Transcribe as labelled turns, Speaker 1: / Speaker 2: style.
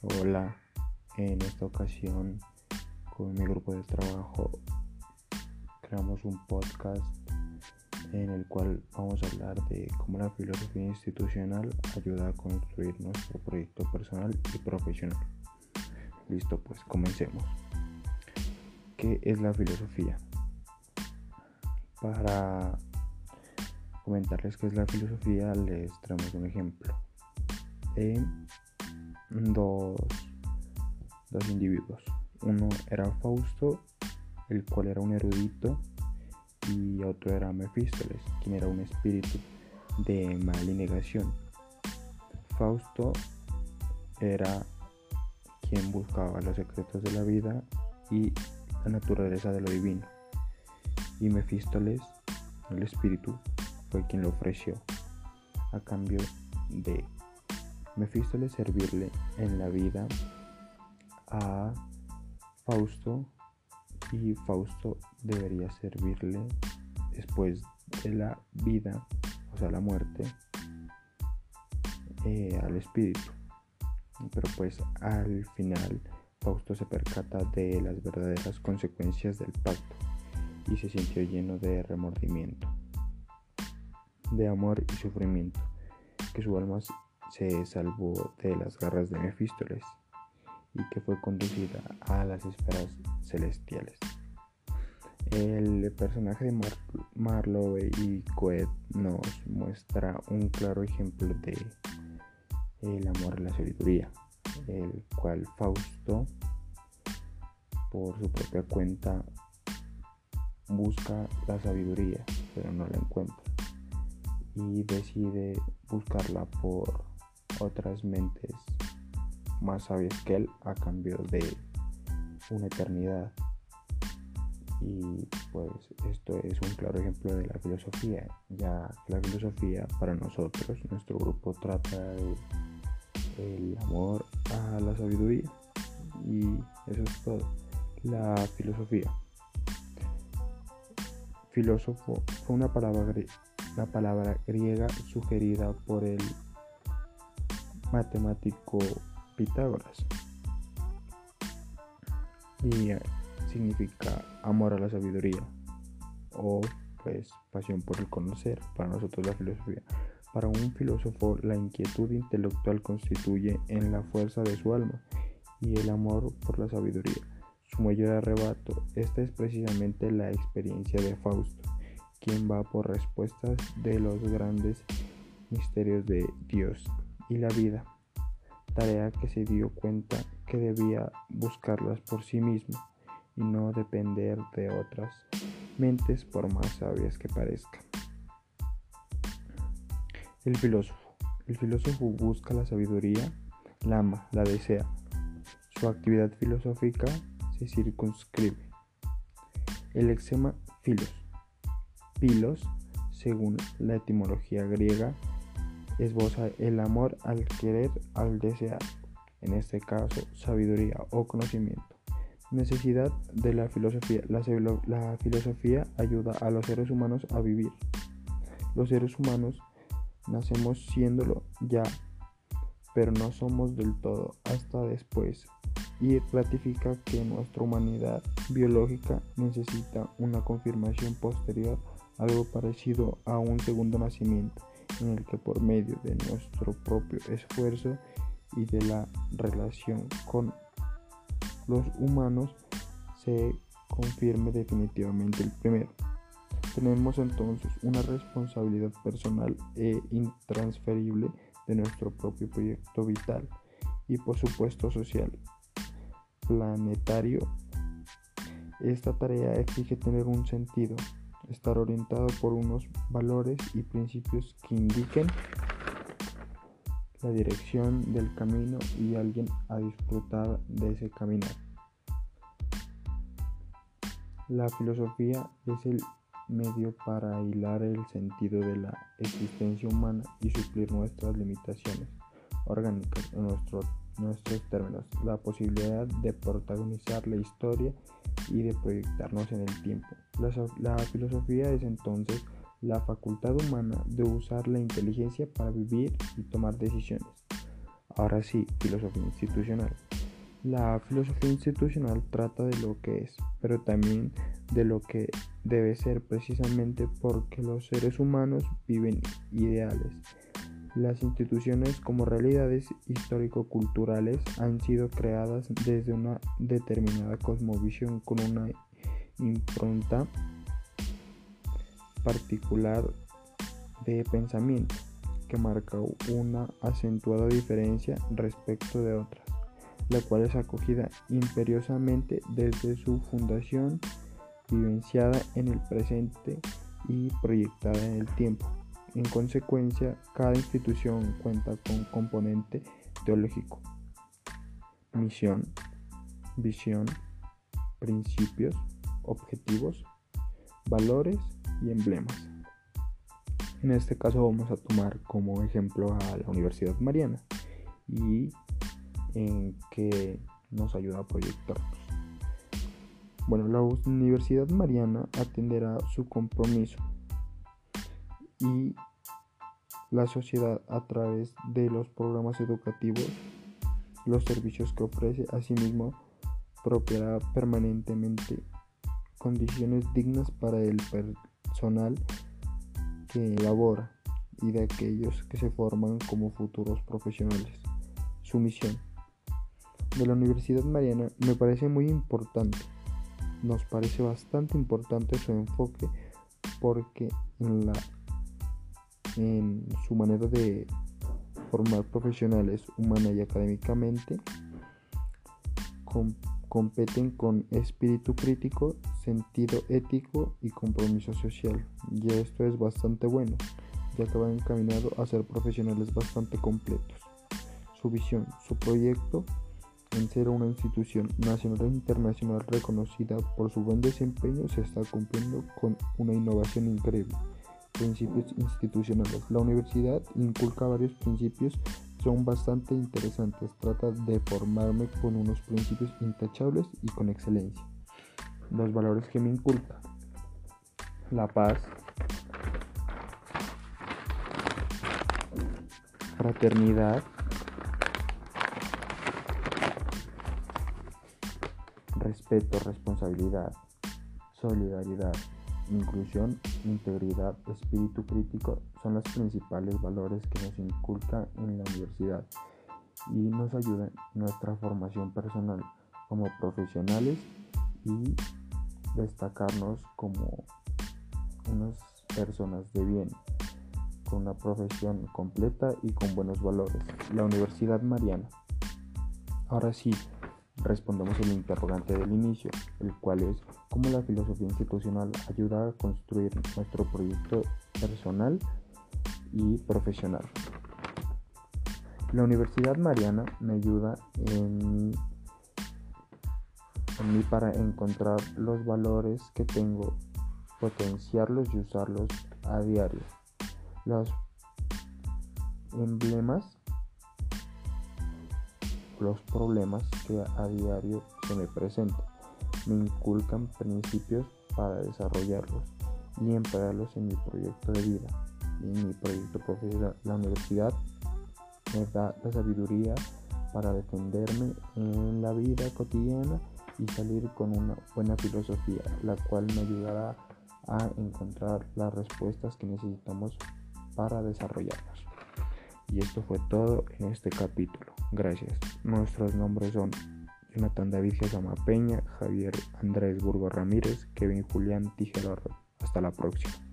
Speaker 1: Hola, en esta ocasión con mi grupo de trabajo creamos un podcast en el cual vamos a hablar de cómo la filosofía institucional ayuda a construir nuestro proyecto personal y profesional. Listo, pues comencemos. ¿Qué es la filosofía? Para comentarles qué es la filosofía les traemos un ejemplo. Dos, dos individuos. Uno era Fausto, el cual era un erudito, y otro era Mefístoles, quien era un espíritu de mal. Fausto era quien buscaba los secretos de la vida y la naturaleza de lo divino. Y Mefístoles, el espíritu, fue quien lo ofreció a cambio de Mefístoles servirle en la vida a Fausto y Fausto debería servirle después de la vida, o sea, la muerte, eh, al espíritu. Pero pues al final Fausto se percata de las verdaderas consecuencias del pacto y se sintió lleno de remordimiento, de amor y sufrimiento, que su alma se salvó de las garras de Mefístoles y que fue conducida a las esferas celestiales. El personaje de Mar y Coet nos muestra un claro ejemplo de el amor y la sabiduría, el cual Fausto por su propia cuenta busca la sabiduría, pero no la encuentra y decide buscarla por otras mentes más sabias que él a cambio de una eternidad. Y pues esto es un claro ejemplo de la filosofía, ya la filosofía para nosotros, nuestro grupo trata de el amor a la sabiduría y eso es todo. La filosofía. Filósofo fue una palabra, la palabra griega sugerida por el matemático Pitágoras. Y eh, significa amor a la sabiduría o pues pasión por el conocer, para nosotros la filosofía. Para un filósofo la inquietud intelectual constituye en la fuerza de su alma y el amor por la sabiduría. Su mayor arrebato, esta es precisamente la experiencia de Fausto, quien va por respuestas de los grandes misterios de Dios y la vida tarea que se dio cuenta que debía buscarlas por sí mismo y no depender de otras mentes por más sabias que parezcan. El filósofo. El filósofo busca la sabiduría, la ama, la desea. Su actividad filosófica se circunscribe. El exema filos. Pilos, según la etimología griega, esboza el amor al querer, al desear, en este caso sabiduría o conocimiento. Necesidad de la filosofía. La, filosofía ayuda a los seres humanos a vivir. Los seres humanos nacemos siéndolo ya, pero no somos del todo hasta después. Y ratifica que nuestra humanidad biológica necesita una confirmación posterior, algo parecido a un segundo nacimiento en el que por medio de nuestro propio esfuerzo y de la relación con los humanos se confirme definitivamente el primero. Tenemos entonces una responsabilidad personal e intransferible de nuestro propio proyecto vital y por supuesto social, planetario. Esta tarea exige tener un sentido, estar orientado por unos valores y principios que indiquen la dirección del camino y alguien a disfrutar de ese caminar. La filosofía es el medio para hilar el sentido de la existencia humana y suplir nuestras limitaciones orgánicas en nuestro, nuestros términos, la posibilidad de protagonizar la historia y de proyectarnos en el tiempo. La, filosofía es entonces la facultad humana de usar la inteligencia para vivir y tomar decisiones. Ahora sí, filosofía institucional. La filosofía institucional trata de lo que es, pero también de lo que debe ser precisamente porque los seres humanos viven ideales. Las instituciones como realidades histórico-culturales han sido creadas desde una determinada cosmovisión con una impronta particular de pensamiento que marca una acentuada diferencia respecto de otras, la cual es acogida imperiosamente desde su fundación, vivenciada en el presente y proyectada en el tiempo. En consecuencia, cada institución cuenta con componente teológico, misión, visión, principios, objetivos, valores y emblemas. En este caso vamos a tomar como ejemplo a la Universidad Mariana y en que nos ayuda a proyectarnos. Bueno, la Universidad Mariana atenderá su compromiso y la sociedad a través de los programas educativos, los servicios que ofrece, asimismo propiará permanentemente condiciones dignas para el personal que elabora y de aquellos que se forman como futuros profesionales. Su misión de la Universidad Mariana me parece muy importante. Nos parece bastante importante su enfoque porque en, la, en su manera de formar profesionales humana y académicamente competen con espíritu crítico, sentido ético y compromiso social. Y esto es bastante bueno, ya que van encaminado a ser profesionales bastante completos. Su visión, su proyecto en ser una institución nacional e internacional reconocida por su buen desempeño se está cumpliendo con una innovación increíble. Principios institucionales. La universidad inculca varios principios son bastante interesantes. Trata de formarme con unos principios intachables y con excelencia. Los valores que me inculca. La paz. Fraternidad. Respeto, responsabilidad. Solidaridad inclusión, integridad, espíritu crítico son los principales valores que nos inculca en la universidad y nos ayudan en nuestra formación personal como profesionales y destacarnos como unas personas de bien, con una profesión completa y con buenos valores. La Universidad Mariana. Ahora sí, respondemos el interrogante del inicio, el cual es cómo la filosofía institucional ayuda a construir nuestro proyecto personal y profesional. La Universidad Mariana me ayuda en mí, para encontrar los valores que tengo, potenciarlos y usarlos a diario. Los emblemas los problemas que a diario se me presentan. Me inculcan principios para desarrollarlos y emplearlos en mi proyecto de vida y en mi proyecto profesional. La universidad me da la sabiduría para defenderme en la vida cotidiana y salir con una buena filosofía, la cual me ayudará a encontrar las respuestas que necesitamos para desarrollarnos. Y esto fue todo en este capítulo. Gracias. Nuestros nombres son Jonathan David Gesama Peña, Javier Andrés Burgos Ramírez, Kevin Julián Tijero. Hasta la próxima.